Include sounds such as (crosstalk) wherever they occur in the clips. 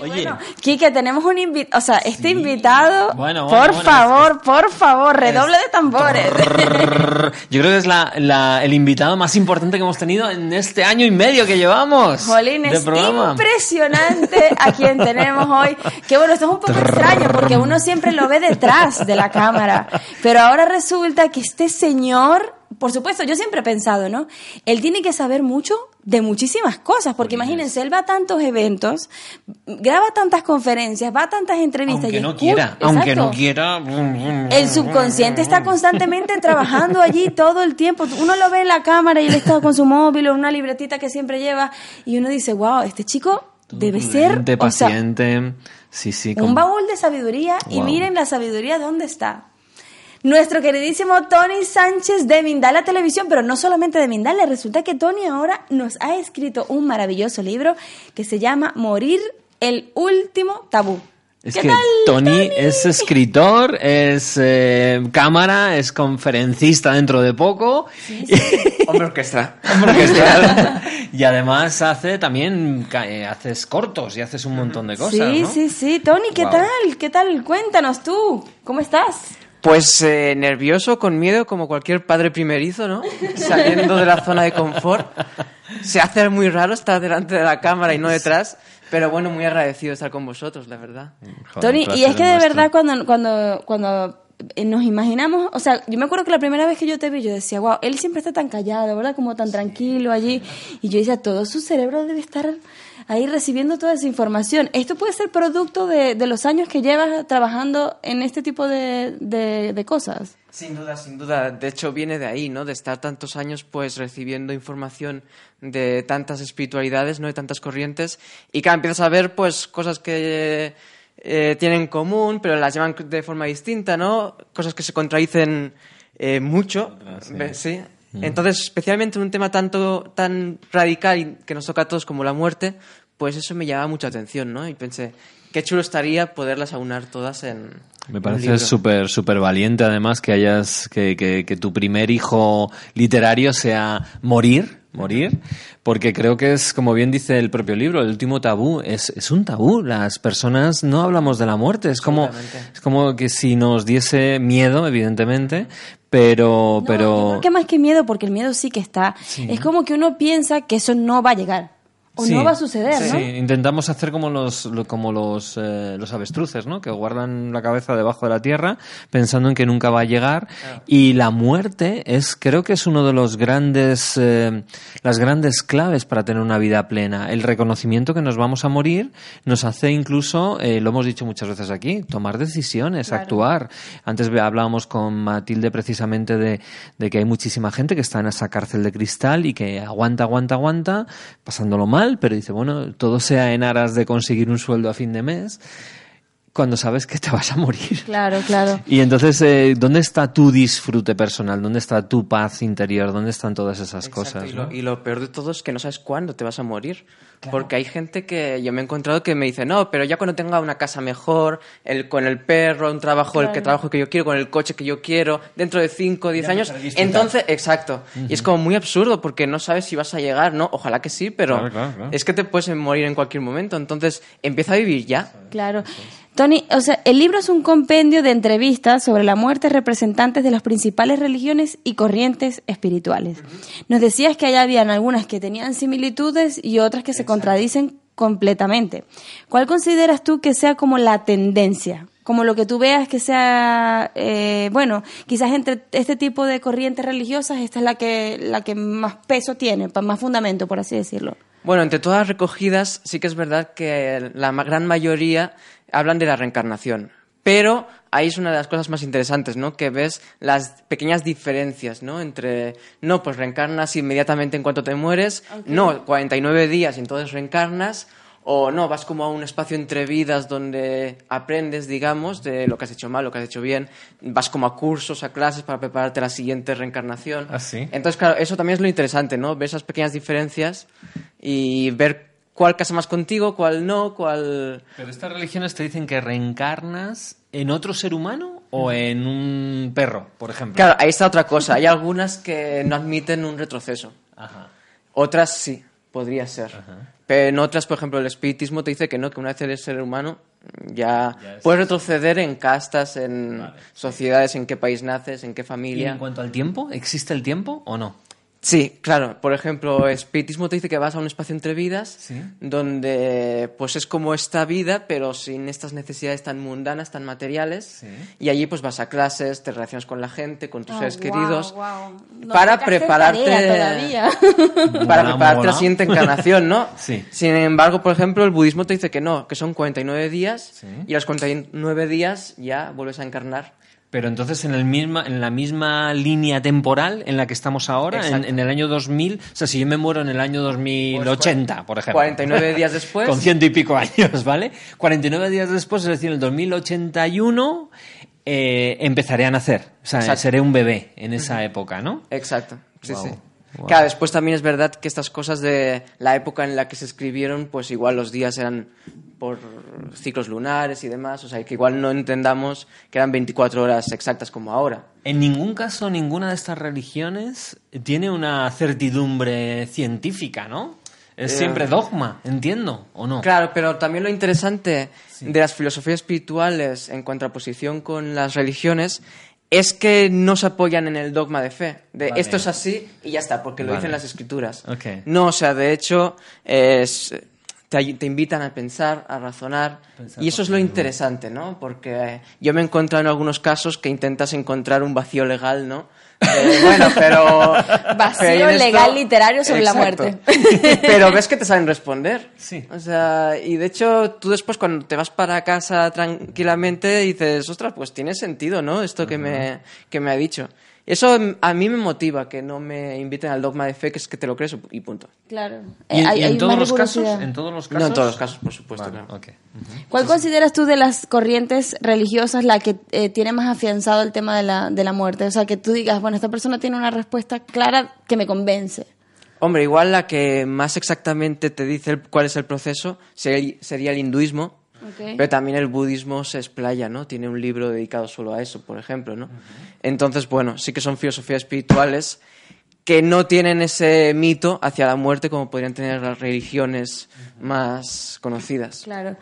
Oye, Bueno, Quique, tenemos un invitado, o sea, este invitado, Bueno, bueno, por favor, por favor, redoble de tambores. yo creo que es la, la- el invitado más importante que hemos tenido en este año y medio que llevamos Jolín, de es programa. impresionante a quien (laughs) tenemos hoy. Que bueno, esto es un poco extraño porque uno siempre lo ve detrás de la cámara. Pero ahora resulta que este señor, por supuesto, yo siempre he pensado, ¿no? Él tiene que saber mucho de muchísimas cosas, porque imagínense, él va a tantos eventos, graba tantas conferencias, va a tantas entrevistas. Aunque y no quiera, aunque no quiera. El subconsciente está constantemente (laughs) trabajando allí todo el tiempo. Uno lo ve en la cámara y él está con su móvil o una libretita que siempre lleva y uno dice, wow, este chico debe ser o sea, paciente. sí, sí. un baúl de sabiduría y miren la sabiduría dónde está. Nuestro queridísimo Tony Sánchez de Mindala Televisión, pero no solamente de Mindala, resulta que Tony ahora nos ha escrito un maravilloso libro que se llama Morir el último tabú. Es ¿Qué que tal, Tony, es escritor, es eh, cámara, es conferencista dentro de poco. (laughs) Hombre orquesta. Hombre, que está- y además hace también eh, haces cortos y haces un montón de cosas. Sí, ¿no? sí, sí. Tony, ¿qué Wow. tal? ¿Qué tal? Cuéntanos tú. ¿Cómo estás? Pues eh, nervioso, con miedo, como cualquier padre primerizo, ¿no? Saliendo de la zona de confort. Se hace muy raro estar delante de la cámara y no detrás, pero bueno, muy agradecido de estar con vosotros, la verdad. Joder, Tony, y es que de nuestro. verdad cuando, cuando, cuando eh, nos imaginamos, o sea, yo me acuerdo que la primera vez que yo te vi, yo decía, wow, él siempre está tan callado, ¿verdad? Como tan tranquilo allí. Y yo decía, todo su cerebro debe estar ahí recibiendo toda esa información. Esto puede ser producto de, de los años que llevas trabajando en este tipo de, de, de cosas. Sin duda, sin duda. De hecho, viene de ahí, ¿no? De estar tantos años, pues, recibiendo información de tantas espiritualidades, ¿no? De tantas corrientes. Y que empiezas a ver, pues, cosas que eh, tienen en común, pero las llaman de forma distinta, ¿no? Cosas que se contradicen eh, mucho. Ve- sí. Entonces, especialmente en un tema tanto, tan radical y que nos toca a todos como la muerte, pues eso me llama mucha atención, ¿no? Y pensé, qué chulo estaría poderlas aunar todas en. Me parece súper súper valiente además que hayas que, que, que tu primer hijo literario sea morir morir porque creo que es como bien dice el propio libro el último tabú es, es un tabú las personas no hablamos de la muerte es como es como que si nos diese miedo evidentemente pero No, pero yo creo que más que miedo, porque el miedo sí que está. Es como que uno piensa que eso no va a llegar. O Sí, no va a suceder, sí, ¿no? intentamos hacer como los lo- como los, eh, los avestruces, ¿no? Que guardan la cabeza debajo de la tierra pensando en que nunca va a llegar. Y la muerte es, creo que es uno de los grandes, eh, las grandes claves para tener una vida plena. El reconocimiento que nos vamos a morir nos hace incluso, eh, lo hemos dicho muchas veces aquí, tomar decisiones, actuar. Antes ve- hablábamos con Matilde precisamente de, de que hay muchísima gente que está en esa cárcel de cristal y que aguanta, aguanta, aguanta, pasándolo mal, pero dice, bueno, todo sea en aras de conseguir un sueldo a fin de mes, cuando sabes que te vas a morir. Claro, claro. Y entonces, eh, ¿dónde está tu disfrute personal? ¿Dónde está tu paz interior? ¿Dónde están todas esas Exacto, cosas? Y lo, no? y lo peor de todo es que no sabes cuándo te vas a morir. Porque hay gente que yo me he encontrado que me dice, no, pero ya cuando tenga una casa mejor, el, con el perro, un trabajo, el que trabajo que yo quiero, con el coche que yo quiero, dentro de 5 o 10 años, entonces, exacto. Y es como muy absurdo porque no sabes si vas a llegar, ¿no? Ojalá que sí, pero Claro, claro, claro. es que te puedes morir en cualquier momento. Entonces, empieza a vivir ya. Claro. Tony, o sea, el libro es un compendio de entrevistas sobre la muerte de representantes de las principales religiones y corrientes espirituales. Nos decías que allá habían algunas que tenían similitudes y otras que se contradicen completamente. ¿Cuál consideras tú que sea como la tendencia? Como lo que tú veas que sea, eh, bueno, quizás entre este tipo de corrientes religiosas, esta es la que, la que más peso tiene, más fundamento, por así decirlo. Bueno, entre todas las recogidas, sí que es verdad que la gran mayoría hablan de la reencarnación. Pero ahí es una de las cosas más interesantes, ¿no? Que ves las pequeñas diferencias, ¿no? Entre, no, pues reencarnas inmediatamente en cuanto te mueres, no, 49 días y entonces reencarnas, o no, vas como a un espacio entre vidas donde aprendes, digamos, de lo que has hecho mal, lo que has hecho bien, vas como a cursos, a clases para prepararte a la siguiente reencarnación. ¿Ah, sí? Entonces, claro, eso también es lo interesante, ¿no? Ver esas pequeñas diferencias y ver cuál casa más contigo, cuál no, cuál... Pero estas religiones te dicen que reencarnas en otro ser humano o en un perro, por ejemplo. Claro, ahí está otra cosa. Hay algunas que no admiten un retroceso. Ajá. Otras sí, podría ser. Pero en otras, por ejemplo, el espiritismo te dice que no, que una vez eres ser humano, ya, Ya es- puedes retroceder en castas, en sociedades, en qué país naces, en qué ¿Y familia. en cuanto al tiempo? ¿Existe el tiempo o no? Sí, claro. Por ejemplo, espiritismo te dice que vas a un espacio entre vidas Sí. donde pues es como esta vida, pero sin estas necesidades tan mundanas, tan materiales. Sí. Y allí pues vas a clases, te relacionas con la gente, con tus Ah, seres queridos. No para prepararte (laughs) para Mola, prepararte mola. la siguiente encarnación, ¿no? (laughs) Sí. Sin embargo, por ejemplo, el budismo te dice que no, que son 49 días Sí. y a los 49 días ya vuelves a encarnar. Pero entonces en, el misma, en la misma línea temporal en la que estamos ahora, en, el año 2000, o sea, si yo me muero en el año 2080, por ejemplo. 49 días después. (laughs) Con ciento y pico años, ¿vale? 49 días después, es decir, en el 2081, eh, empezaré a nacer. O sea, Exacto. seré un bebé en esa época, ¿no? Exacto, sí, sí. Guau. Claro, después también es verdad que estas cosas de la época en la que se escribieron, pues igual los días eran por ciclos lunares y demás, o sea, que igual no entendamos que eran 24 horas exactas como ahora. En ningún caso, ninguna de estas religiones tiene una certidumbre científica, ¿no? Es Eh, siempre dogma, entiendo, ¿o no? Claro, pero también lo interesante de las filosofías espirituales en contraposición con las religiones es que no se apoyan en el dogma de fe, de Vale. esto es así y ya está, porque lo Vale. dicen las escrituras. No, o sea, de hecho, es- te, te invitan a pensar, a razonar, Pensar y eso es lo interesante, ¿no? Porque eh, yo me he encontrado en algunos casos que intentas encontrar un vacío legal, ¿no? Eh, bueno, pero... (laughs) Vacío pero en esto- legal literario sobre la muerte. pero ves que te saben responder. Sí. O sea, y de hecho, tú después cuando te vas para casa tranquilamente dices, ostras, pues tiene sentido, ¿no? Esto que, me, que me ha dicho. Eso a mí me motiva, que no me inviten al dogma de fe, que es que te lo crees y punto. Claro. ¿Y, Eh, y hay- hay en todos más los casos? ¿En todos los casos? No en todos los casos, por supuesto, Vale, claro. ¿Cuál consideras tú de las corrientes religiosas la que eh, tiene más afianzado el tema de la, de la muerte? O sea, que tú digas, bueno, esta persona tiene una respuesta clara que me convence. Hombre, igual la que más exactamente te dice el- cuál es el proceso sería, sería el hinduismo, Ok. pero también el budismo se explaya, ¿no? Tiene un libro dedicado solo a eso, por ejemplo, ¿no? Entonces, bueno, sí que son filosofías espirituales que no tienen ese mito hacia la muerte como podrían tener las religiones más conocidas. Claro.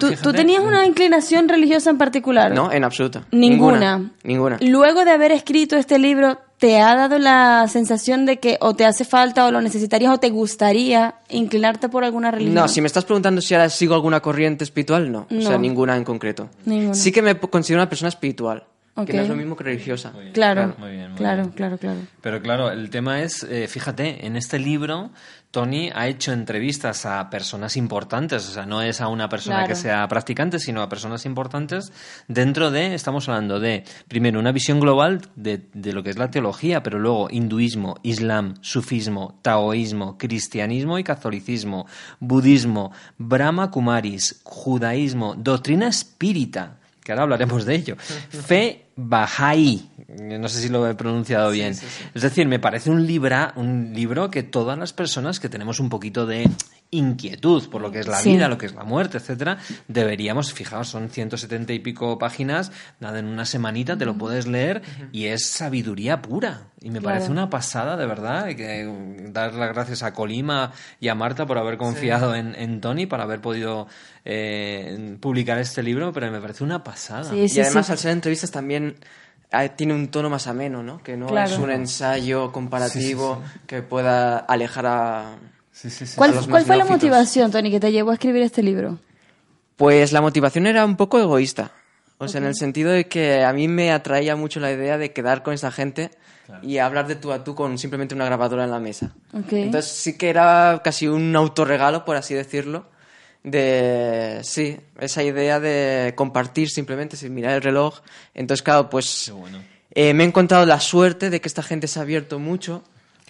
¿Tú, tú tenías una inclinación religiosa en particular? No, en absoluto. Ninguna. Ninguna. Luego de haber escrito este libro, ¿te ha dado la sensación de que o te hace falta o lo necesitarías o te gustaría inclinarte por alguna religión? No, si me estás preguntando si ahora sigo alguna corriente espiritual, no. O sea, ninguna en concreto. Ninguna. Sí que me considero una persona espiritual, Que no es lo mismo que religiosa. Claro, Muy bien, muy claro, bien. claro, claro. Pero claro, el tema es, eh, fíjate, en este libro Tony ha hecho entrevistas a personas importantes, o sea, no es a una persona Claro. que sea practicante, sino a personas importantes dentro de, estamos hablando de, primero, una visión global de, de lo que es la teología, pero luego hinduismo, islam, sufismo, taoísmo, cristianismo y catolicismo, budismo, brahma kumaris, judaísmo, doctrina espírita, que ahora hablaremos de ello. (laughs) Fe Bahá'í, no sé si lo he pronunciado bien. Es decir, me parece un, libra, un libro que todas las personas que tenemos un poquito de inquietud por lo que es la Sí. vida, lo que es la muerte, etcétera, deberíamos, fijaos, son 170 y pico páginas, nada, en una semanita te lo puedes leer y es sabiduría pura. Y me Claro. parece una pasada, de verdad, que dar las gracias a Colima y a Marta por haber confiado en, en Tony, para haber podido eh, publicar este libro, pero me parece una pasada. Sí, sí, y además, sí. al ser entrevistas también ah, tiene un tono más ameno, ¿no? Que no Claro. es un ensayo comparativo que pueda alejar a... Sí, sí, sí. ¿Cuál, a los cuál más fue la motivación, Tony, que te llevó a escribir este libro? Pues la motivación era un poco egoísta. O sea, en el sentido de que a mí me atraía mucho la idea de quedar con esa gente y hablar de tú a tú con simplemente una grabadora en la mesa. Ok. Entonces sí que era casi un autorregalo, por así decirlo, de sí, esa idea de compartir simplemente sin mirar el reloj. Entonces, claro, pues eh, me he encontrado la suerte de que esta gente se ha abierto mucho.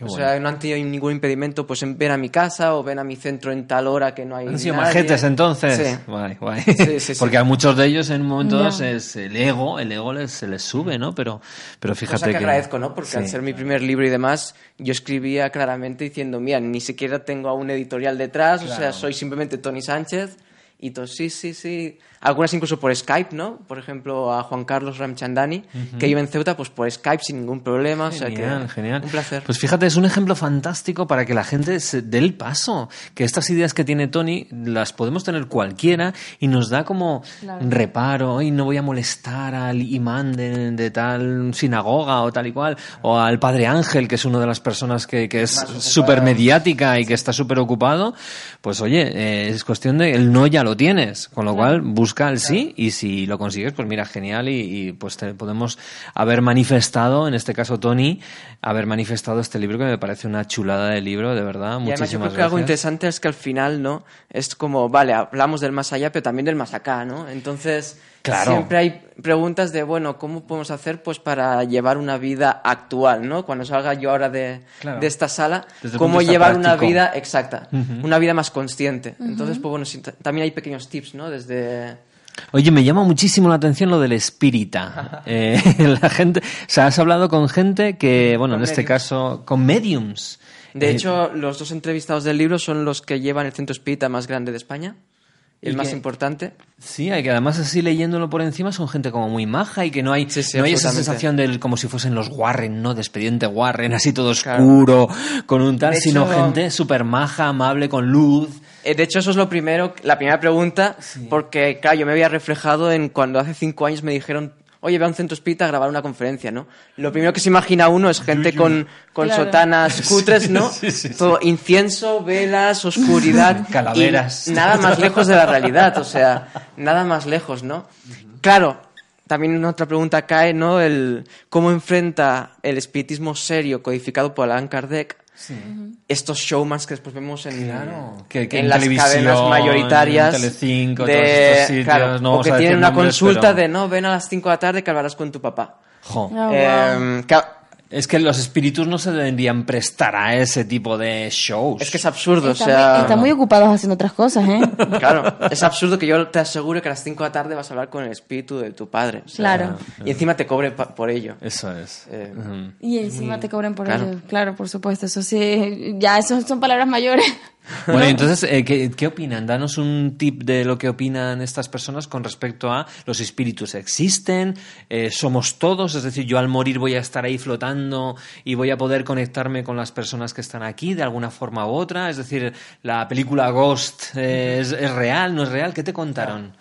O sea, no han tenido ningún impedimento pues en ven a mi casa o ven a mi centro en tal hora que no hay Han sido nadie. majetes entonces. Sí. Guay, guay. Sí, sí, sí. Porque a muchos de ellos en un momento dado es el ego, el ego les, se les sube, ¿no? Pero, pero fíjate Cosa que, agradezco, ¿no? Porque al ser mi primer libro y demás, yo escribía claramente diciendo, mira, ni siquiera tengo a un editorial detrás, o sea, soy simplemente Tony Sánchez. Y todo, sí, sí, sí. Algunas incluso por Skype, ¿no? Por ejemplo, a Juan Carlos Ramchandani, que vive en Ceuta, pues por Skype sin ningún problema. o sea Genial, que, genial. Un placer. Pues fíjate, es un ejemplo fantástico para que la gente se dé el paso. Que estas ideas que tiene Tony las podemos tener cualquiera y nos da como reparo. Y no voy a molestar al imán de, de tal sinagoga o tal y cual. O al padre Ángel, que es una de las personas que, que es súper mediática y que está súper ocupado. Pues oye, eh, es cuestión de el no ya lo tienes. Con lo cual, busca sí y si lo consigues, pues mira, genial. Y, y, pues te podemos haber manifestado, en este caso Tony, haber manifestado este libro que me parece una chulada de libro, de verdad. Y además yo Muchísimas creo que algo gracias. interesante es que al final, ¿no? Es como, vale, hablamos del más allá, pero también del más acá, ¿no? Entonces, Claro. siempre hay preguntas de, bueno, ¿cómo podemos hacer pues para llevar una vida actual, ¿no? Cuando salga yo ahora de, Claro. de esta sala, ¿cómo llevar una vida exacta? Una vida más consciente. Entonces, pues bueno, sí, también hay pequeños tips, ¿no? Desde... Oye, me llama muchísimo la atención lo del espírita. (laughs) Eh, (laughs) la gente, o sea, has hablado con gente que, bueno, Con en este caso, con mediums. De Eh, hecho, los dos entrevistados del libro son los que llevan el centro espírita más grande de España. ¿Y El más importante. Sí, hay que además así leyéndolo por encima son gente como muy maja y que no hay, Sí, sí, no hay esa sensación del como si fuesen los Warren, ¿no? De expediente Warren, así todo Claro. oscuro, con un tal, De sino hecho- gente súper maja, amable, con luz. Eh, De hecho, eso es lo primero, la primera pregunta, porque, claro, yo me había reflejado en cuando hace cinco años me dijeron, oye, ve a un centro espírita a grabar una conferencia, ¿no? Lo primero que se imagina uno es gente con, con Claro. sotanas (laughs) cutres, ¿no? Sí, sí, sí. Todo incienso, velas, oscuridad. (laughs) Calaveras. y nada más lejos de la realidad, o sea, nada más lejos, ¿no? Claro, también otra pregunta cae, ¿no? El cómo enfrenta el espiritismo serio codificado por Allan Kardec estos showmans que después vemos en, que, que en en las cadenas mayoritarias en Telecinco, de, todos estos sitios, claro, no o que tienen una nombres, consulta pero- de no ven a las 5 de la tarde que hablarás con tu papá Jo. Ah, Eh, claro, Es que los espíritus no se deberían prestar a ese tipo de shows. es que es absurdo Están, o sea muy, están muy ocupados haciendo otras cosas, ¿eh? (laughs) claro es absurdo que yo te asegure que a las 5 de la tarde vas a hablar con el espíritu de tu padre o sea, Claro. y encima te cobre pa- por ello Eso es. Eh. Y encima te cobran por Claro. ello. Claro, por supuesto. Eso sí, ya eso son palabras mayores. Bueno, entonces, eh, ¿qué, qué opinan? Danos un tip de lo que opinan estas personas con respecto a los espíritus existen, eh, somos todos, es decir, yo al morir voy a estar ahí flotando y voy a poder conectarme con las personas que están aquí de alguna forma u otra, es decir, la película Ghost eh, ¿es, es real, no es real, ¿qué te contaron?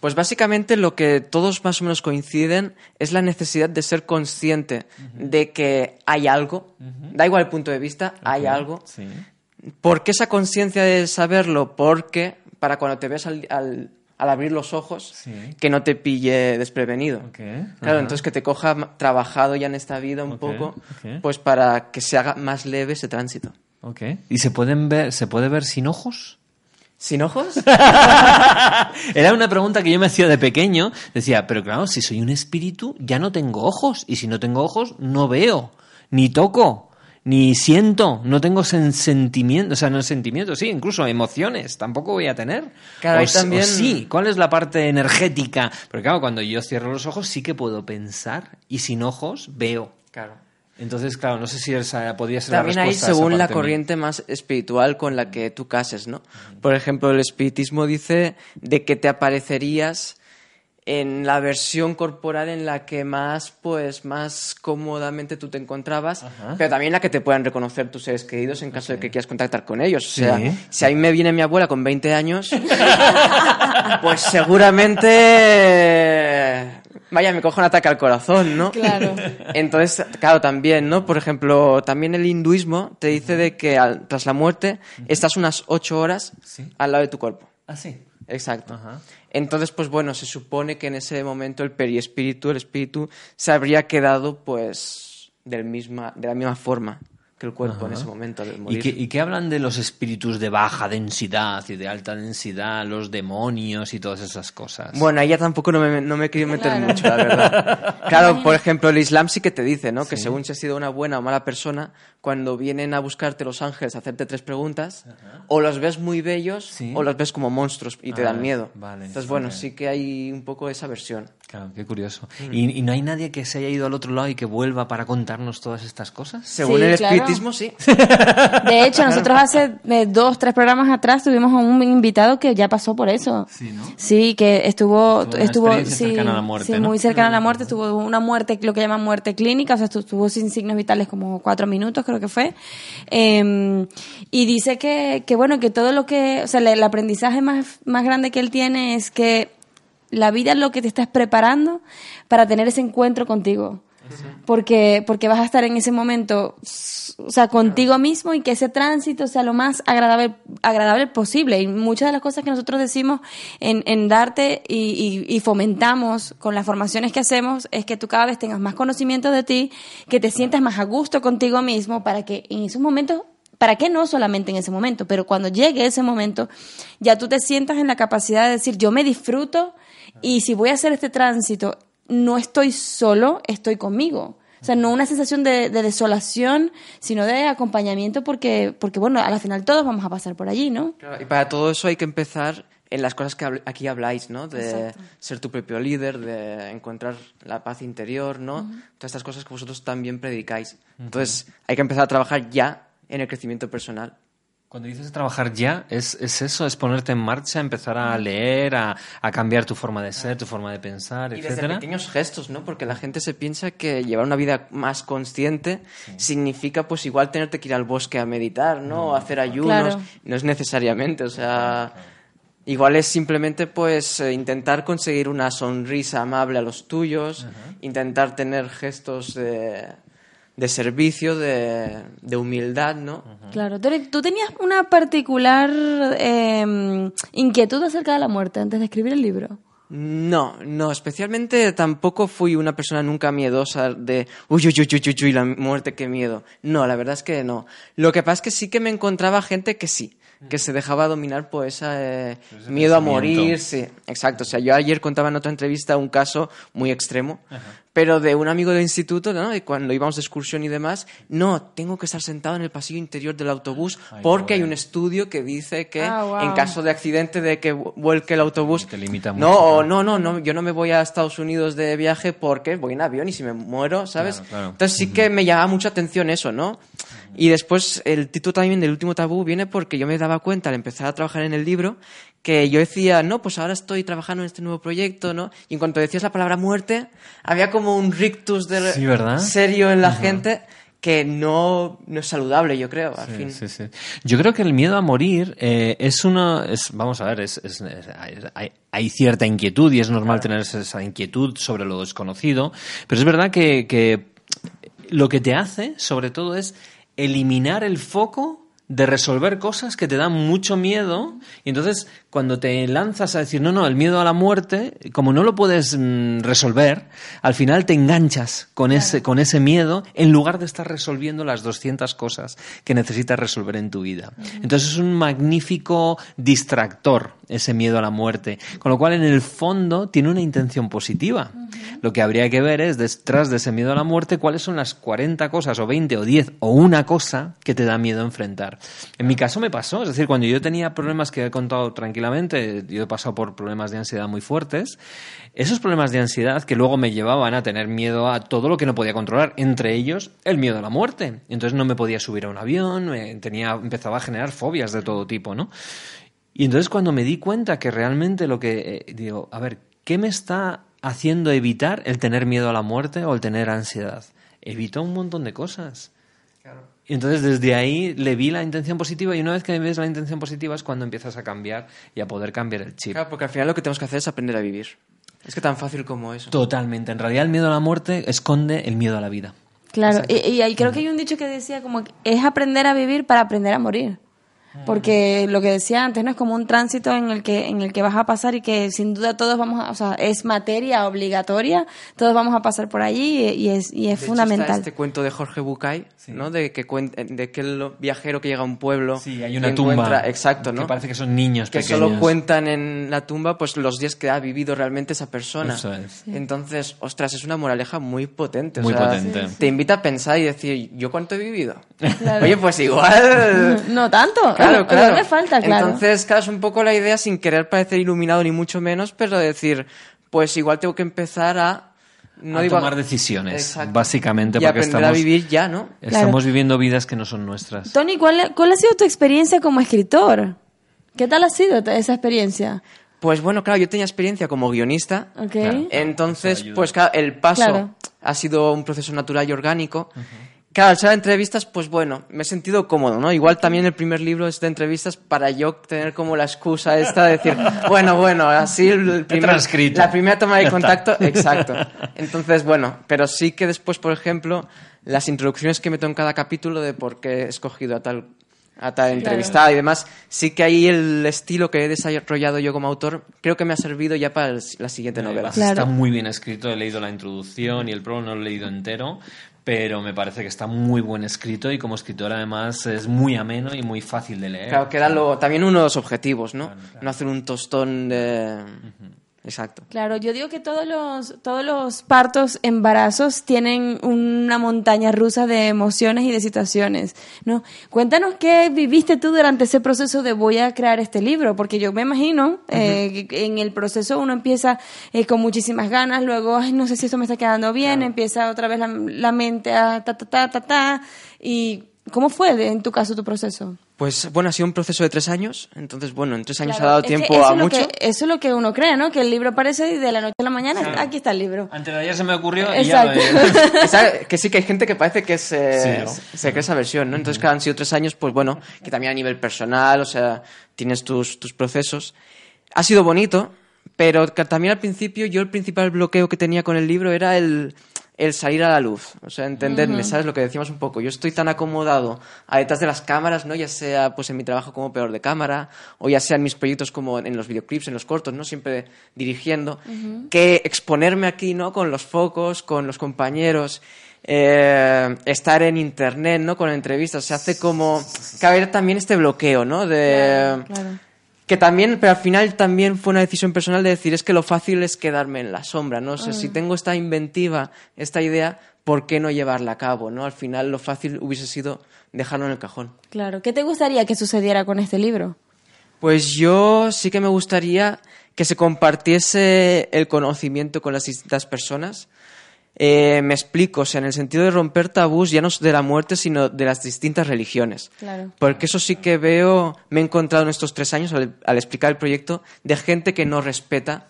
Pues básicamente lo que todos más o menos coinciden es la necesidad de ser consciente de que hay algo, da igual el punto de vista, hay algo. Sí. ¿Por qué esa conciencia de saberlo? Porque para cuando te ves al, al- al abrir los ojos, Sí. que no te pille desprevenido. Ok, Claro, entonces que te coja trabajado ya en esta vida un poco, pues para que se haga más leve ese tránsito. Ok. ¿Y se pueden ver, se puede ver sin ojos? ¿Sin ojos? (laughs) Era una pregunta que yo me hacía de pequeño. Decía, pero claro, si soy un espíritu, ya no tengo ojos. Y si no tengo ojos, no veo, ni toco, ni siento. No tengo sen- sentimientos, o sea, no sentimientos, sí, incluso emociones. Tampoco voy a tener. Claro, o, s- o también- sí, ¿cuál es la parte energética? Porque claro, cuando yo cierro los ojos, sí que puedo pensar. Y sin ojos, veo. Claro. Entonces, claro, no sé si esa podría ser También la respuesta esa según la corriente más espiritual con la que tú cases, ¿no? Por ejemplo, el espiritismo dice de que te aparecerías en la versión corporal en la que más, pues, más cómodamente tú te encontrabas, pero también la que te puedan reconocer tus seres queridos en caso de que quieras contactar con ellos. O sea, Sí. si a mí me viene mi abuela con 20 años, (laughs) pues seguramente... Vaya, me cojo un ataque al corazón, ¿no? Claro. Entonces, claro, también, ¿no? Por ejemplo, también el hinduismo te dice de que al- tras la muerte estás unas ocho horas Sí. al lado de tu cuerpo. Ah, sí. Exacto. Ajá. Entonces, pues bueno, se supone que en ese momento el periespíritu, el espíritu, se habría quedado, pues, del misma, de la misma forma que el cuerpo en ese momento ¿Y morir. qué, ¿Y qué hablan de los espíritus de baja densidad y de alta densidad, los demonios y todas esas cosas? Bueno, ahí ya tampoco no me, no me he querido meter Claro. mucho, la verdad. (laughs) Claro, por ejemplo, el Islam sí que te dice, ¿no? Que según si has sido una buena o mala persona, cuando vienen a buscarte los ángeles a hacerte tres preguntas, o los ves muy bellos Sí. o los ves como monstruos y te Ah, dan miedo. vale, Entonces, bueno, sí que hay un poco esa versión. Claro, qué curioso. Mm. ¿Y, y no hay nadie que se haya ido al otro lado y que vuelva para contarnos todas estas cosas? Según Sí, el claro. espiritismo, sí. (laughs) De hecho, nosotros hace eh, dos, tres programas atrás tuvimos a un invitado que ya pasó por eso. Sí, ¿no? Sí, que estuvo, estuvo, sí, cercana a la muerte, sí, ¿no? muy cercana a la muerte. Tuvo una muerte, lo que llaman muerte clínica, o sea, estu- estuvo sin signos vitales como cuatro minutos, creo que fue. Eh, y dice que, que bueno, que todo lo que, o sea, el, el aprendizaje más, más grande que él tiene es que la vida es lo que te estás preparando para tener ese encuentro contigo. Porque, porque vas a estar en ese momento, o sea, contigo mismo y que ese tránsito sea lo más agradable, agradable posible. Y muchas de las cosas que nosotros decimos en, en darte y, y- y fomentamos con las formaciones que hacemos es que tú cada vez tengas más conocimiento de ti, que te sientas más a gusto contigo mismo para que en esos momentos ¿Para qué no solamente en ese momento? Pero cuando llegue ese momento, ya tú te sientas en la capacidad de decir, yo me disfruto y si voy a hacer este tránsito, no estoy solo, estoy conmigo. O sea, no una sensación de, de desolación, sino de acompañamiento porque, porque, bueno, a la final todos vamos a pasar por allí, ¿no? Claro, y para todo eso hay que empezar en las cosas que aquí habláis, ¿no? De Exacto. ser tu propio líder, de encontrar la paz interior, ¿no? Todas estas cosas que vosotros también predicáis. Entonces, hay que empezar a trabajar ya en el crecimiento personal. Cuando dices trabajar ya, ¿es, es eso? ¿Es ponerte en marcha, empezar a leer, a, a cambiar tu forma de ser, tu forma de pensar, Y desde pequeños gestos, ¿no? Porque la gente se piensa que llevar una vida más consciente significa, pues, igual tenerte que ir al bosque a meditar, ¿no? O hacer ayunos. Claro. No es necesariamente, o sea... Igual es simplemente, pues, eh, intentar conseguir una sonrisa amable a los tuyos, intentar tener gestos de, de servicio, de, de humildad, ¿no? Claro. Tú, eres- tú tenías una particular eh, inquietud acerca de la muerte antes de escribir el libro. No, no, especialmente tampoco fui una persona nunca miedosa de uy, uy, uy, uy, uy, uy, la muerte, qué miedo. No, la verdad es que no. Lo que pasa es que sí que me encontraba gente que sí, que se dejaba dominar por ese miedo a morir, sí, exacto. O sea, yo ayer contaba en otra entrevista un caso muy extremo, pero de un amigo del instituto, ¿no? Y cuando íbamos de excursión y demás, no, tengo que estar sentado en el pasillo interior del autobús porque hay un estudio que dice que Ah, wow. en caso de accidente de que vu- vuelque el autobús, limita no, o no, no, no, yo no me voy a Estados Unidos de viaje porque voy en avión y si me muero, ¿sabes? Claro, claro. Entonces sí que me llamaba mucha atención eso, ¿no? Y después el título también del último tabú viene porque yo me daba cuenta al empezar a trabajar en el libro que yo decía, no, pues ahora estoy trabajando en este nuevo proyecto, ¿no? Y en cuanto decías la palabra muerte, había como un rictus de serio en la gente que no, no es saludable, yo creo, al Sí, fin. sí, sí. Yo creo que el miedo a morir eh, es una. Es, vamos a ver, es, es- es- hay, hay cierta inquietud y es normal tener esa inquietud sobre lo desconocido, pero es verdad que, que lo que te hace, sobre todo, es eliminar el foco de resolver cosas que te dan mucho miedo y entonces cuando te lanzas a decir no, no, el miedo a la muerte, como no lo puedes mm, resolver, al final te enganchas con ese, con ese miedo en lugar de estar resolviendo las 200 cosas que necesitas resolver en tu vida. Entonces es un magnífico distractor ese miedo a la muerte, con lo cual en el fondo tiene una intención positiva. Lo que habría que ver es detrás de ese miedo a la muerte cuáles son las 40 cosas o 20 o 10 o una cosa que te da miedo enfrentar. En mi caso me pasó, es decir, cuando yo tenía problemas que he contado tranquilamente, yo he pasado por problemas de ansiedad muy fuertes, esos problemas de ansiedad que luego me llevaban a tener miedo a todo lo que no podía controlar, entre ellos el miedo a la muerte. Entonces no me podía subir a un avión, tenía, empezaba a generar fobias de todo tipo, ¿no? Y entonces cuando me di cuenta que realmente lo que eh, digo, a ver, ¿qué me está haciendo evitar el tener miedo a la muerte o el tener ansiedad? Evita un montón de cosas. Y entonces desde ahí le vi la intención positiva y una vez que ves la intención positiva es cuando empiezas a cambiar y a poder cambiar el chip. Claro, porque al final lo que tenemos que hacer es aprender a vivir. Es que tan fácil como eso. Totalmente. En realidad el miedo a la muerte esconde el miedo a la vida. Claro, y, y ahí creo que hay un dicho que decía como que es aprender a vivir para aprender a morir. Porque lo que decía antes no es como un tránsito en el que en el que vas a pasar y que sin duda todos vamos a, o sea es materia obligatoria todos vamos a pasar por allí y, es y es De hecho, fundamental está este cuento de Jorge Bucay, ¿no? De que cuen- de que el viajero que llega a un pueblo Sí, hay y una encuentra- tumba. exacto, ¿no? Que parece que son niños que pequeños. solo cuentan en la tumba pues los días que ha vivido realmente esa persona. Eso es. Entonces, ostras, es una moraleja muy potente. o Muy sea, potente. Te invita a pensar y decir, ¿yo cuánto he vivido? Oye, pues igual... (laughs) no tanto Claro, claro. le falta claro Entonces, claro, es un poco la idea sin querer parecer iluminado ni mucho menos, pero decir, pues igual tengo que empezar a... No a digo tomar decisiones, Exacto. básicamente, y porque aprender estamos, a vivir ya, ¿no? estamos viviendo vidas que no son nuestras. Tony ¿cuál, cuál ha sido tu experiencia como escritor qué tal ha sido esa experiencia Pues bueno, claro, yo tenía experiencia como guionista. ¿ok? Claro. Entonces, pues claro, el paso Claro. ha sido un proceso natural y orgánico. Claro, al ser entrevistas, pues bueno, me he sentido cómodo, ¿no? Igual también el primer libro es de entrevistas para yo tener como la excusa esta de decir, (laughs) bueno, bueno, así el primer- la primera toma de contacto, (laughs) exacto. Entonces, bueno, pero sí que después, por ejemplo, las introducciones que meto en cada capítulo de por qué he escogido a tal a tal entrevistada y demás, sí que ahí el estilo que he desarrollado yo como autor creo que me ha servido ya para el- la siguiente novela. Claro. Está muy bien escrito, he leído la introducción y el prólogo no lo he leído entero, pero me parece que está muy buen escrito y como escritor además es muy ameno y muy fácil de leer. Claro, que era lo, también uno de los objetivos, ¿no? No hacer un tostón de... Exacto. Claro, yo digo que todos los, todos los partos, embarazos tienen una montaña rusa de emociones y de situaciones, ¿no? Cuéntanos qué viviste tú durante ese proceso de voy a crear este libro, porque yo me imagino eh, que en el proceso uno empieza eh, con muchísimas ganas, luego, ay, no sé si esto me está quedando bien, empieza otra vez la, la mente a ta, ta, ta, ta, ta, y ¿cómo fue en tu caso tu proceso? Pues bueno, ha sido un proceso de tres años, entonces bueno, en tres años Claro, ha dado es que tiempo a mucho. que- eso es lo que uno cree, ¿no? Que el libro aparece y de la noche a la mañana, aquí está el libro. Antes de ayer se me ocurrió y ya lo he-. (laughs) Que que sí que hay gente que parece que se, Sí, ¿no? se cree esa versión, ¿no? Entonces, claro, han sido tres años, pues bueno, que también a nivel personal, o sea, tienes tus, tus procesos. Ha sido bonito, pero que también al principio yo el principal bloqueo que tenía con el libro era el, el salir a la luz, o sea, entenderme, ¿sabes? Lo que decíamos un poco. Yo estoy tan acomodado a detrás de las cámaras, ¿no? Ya sea pues en mi trabajo como peor de cámara, o ya sea en mis proyectos como en los videoclips, en los cortos, ¿no? Siempre dirigiendo, que exponerme aquí, ¿no? Con los focos, con los compañeros, eh, estar en internet, ¿no? Con entrevistas, se hace como caber también este bloqueo, ¿no? De, Claro. Que también, pero al final también fue una decisión personal de decir, es que lo fácil es quedarme en la sombra, ¿no? O sea, Mm. si tengo esta inventiva, esta idea, ¿por qué no llevarla a cabo, no? Al final lo fácil hubiese sido dejarlo en el cajón. Claro. ¿Qué te gustaría que sucediera con este libro? Pues yo sí que me gustaría que se compartiese el conocimiento con las distintas personas. Eh, me explico, o sea, en el sentido de romper tabús ya no de la muerte, sino de las distintas religiones. Claro. Porque eso sí que veo, me he encontrado en estos tres años al, al explicar el proyecto, de gente que no respeta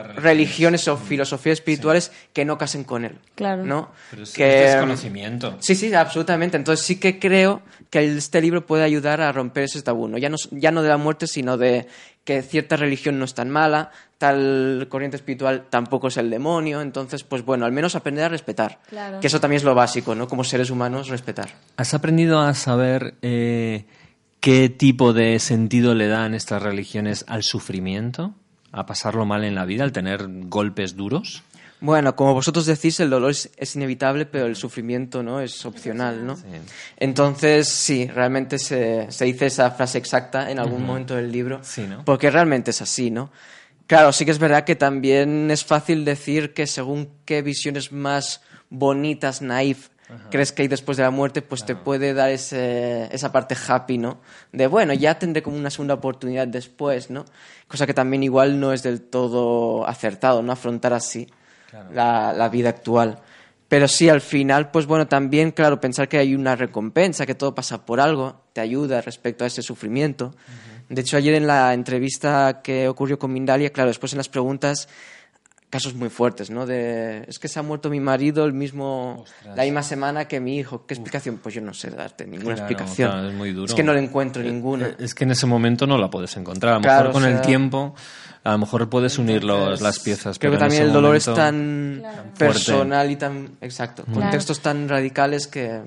religiones. religiones o filosofías espirituales que no casen con él. Claro. ¿no? Pero es, que, es desconocimiento. Sí, sí, absolutamente. Entonces sí que creo que este libro puede ayudar a romper ese tabú, ¿no? Ya no, ya no de la muerte, sino de que cierta religión no es tan mala, tal corriente espiritual tampoco es el demonio, entonces, pues bueno, al menos aprender a respetar. Claro. Que eso también es lo básico, ¿no? Como seres humanos, respetar. ¿Has aprendido a saber eh, qué tipo de sentido le dan estas religiones al sufrimiento? ¿A pasarlo mal en la vida, al tener golpes duros? Bueno, como vosotros decís, el dolor es, es inevitable, pero el sufrimiento no es opcional, ¿no? Entonces, sí, realmente se, se dice esa frase exacta en algún momento del libro, Sí, ¿no? porque realmente es así, ¿no? Claro, sí que es verdad que también es fácil decir que según qué visiones más bonitas, naif, crees que hay después de la muerte, pues te puede dar ese, esa parte happy, ¿no? De, bueno, ya tendré como una segunda oportunidad después, ¿no? Cosa que también igual no es del todo acertado, ¿no? Afrontar así la, la vida actual. Pero sí, al final, pues bueno, también, claro, pensar que hay una recompensa, que todo pasa por algo, te ayuda respecto a ese sufrimiento. De hecho, ayer en la entrevista que ocurrió con Mindalia, claro, después en las preguntas, casos muy fuertes, ¿no? De, es que se ha muerto mi marido el mismo, la misma semana que mi hijo. ¿Qué explicación? Pues yo no sé darte ninguna Claro, explicación. claro, es muy duro. Es que no le encuentro ninguna. Eh, Es que en ese momento no la puedes encontrar. A lo Claro, mejor con o el tiempo, a lo mejor puedes unir los, las piezas. Creo pero que en también ese el dolor es tan Claro. personal y tan... Exacto. Contextos tan radicales que...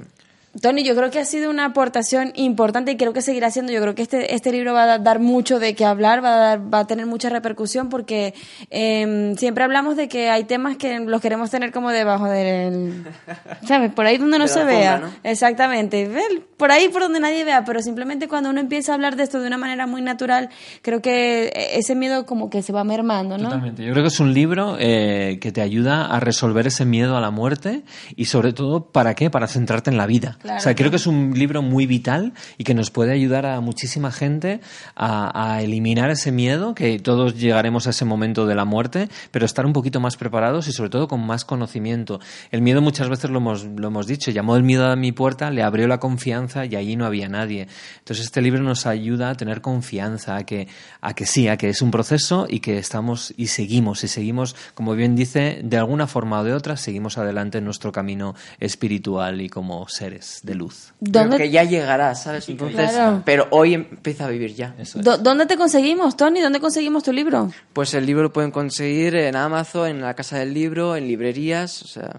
Tony, yo creo que ha sido una aportación importante y creo que seguirá siendo. Yo creo que este, este libro va a dar mucho de qué hablar, va a, dar, va a tener mucha repercusión porque em, siempre hablamos de que hay temas que los queremos tener como debajo del. (laughs) ¿Sabes? Por ahí donde no De se vea. alfombra, ¿no? Exactamente. Por ahí por donde nadie vea, pero simplemente cuando uno empieza a hablar de esto de una manera muy natural, creo que ese miedo como que se va mermando, ¿no? Totalmente. Yo creo que es un libro eh, que te ayuda a resolver ese miedo a la muerte y sobre todo, ¿para qué? Para centrarte en la vida. Claro. o sea, creo que es un libro muy vital y que nos puede ayudar a muchísima gente a, a eliminar ese miedo, que todos llegaremos a ese momento de la muerte, pero estar un poquito más preparados y sobre todo con más conocimiento. El miedo muchas veces lo hemos, lo hemos dicho, llamó el miedo a mi puerta, le abrió la confianza y allí no había nadie. Entonces este libro nos ayuda a tener confianza, a que, a que sí, a que es un proceso y que estamos y seguimos, y seguimos, como bien dice, de alguna forma o de otra, seguimos adelante en nuestro camino espiritual y como seres de luz. Creo ¿Dónde, que ya llegará, ¿sabes? Entonces, Claro. pero hoy empieza a vivir ya. Eso es. ¿Dónde te conseguimos, Tony? ¿Dónde conseguimos tu libro? Pues el libro lo pueden conseguir en Amazon, en la Casa del Libro, en librerías, o sea...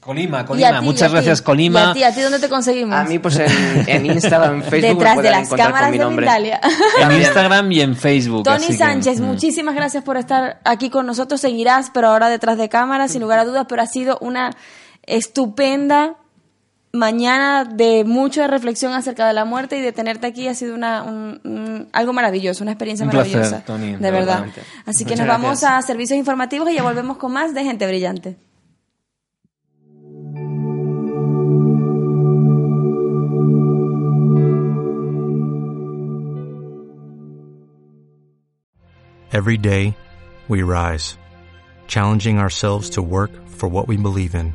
Colima, Y Colima, ti, y muchas gracias ¿Y Colima. a ti, a ti dónde te conseguimos? A mí, pues en, en Instagram, en (laughs) Facebook Detrás de las cámaras de. Mindalia. (laughs) En Instagram y en Facebook. Tony así que, Sánchez, mm. muchísimas gracias por estar aquí con nosotros. Seguirás, pero ahora detrás de cámaras, sin lugar a dudas, pero ha sido una estupenda mañana de mucha reflexión acerca de la muerte y de tenerte aquí ha sido una, un- un- algo maravilloso, una experiencia Un placer, maravillosa. Tony, de verdad. Así que Muchas nos vamos a servicios informativos y ya volvemos con más de Gente Brillante. Every day, we rise, challenging ourselves to work for what we believe in.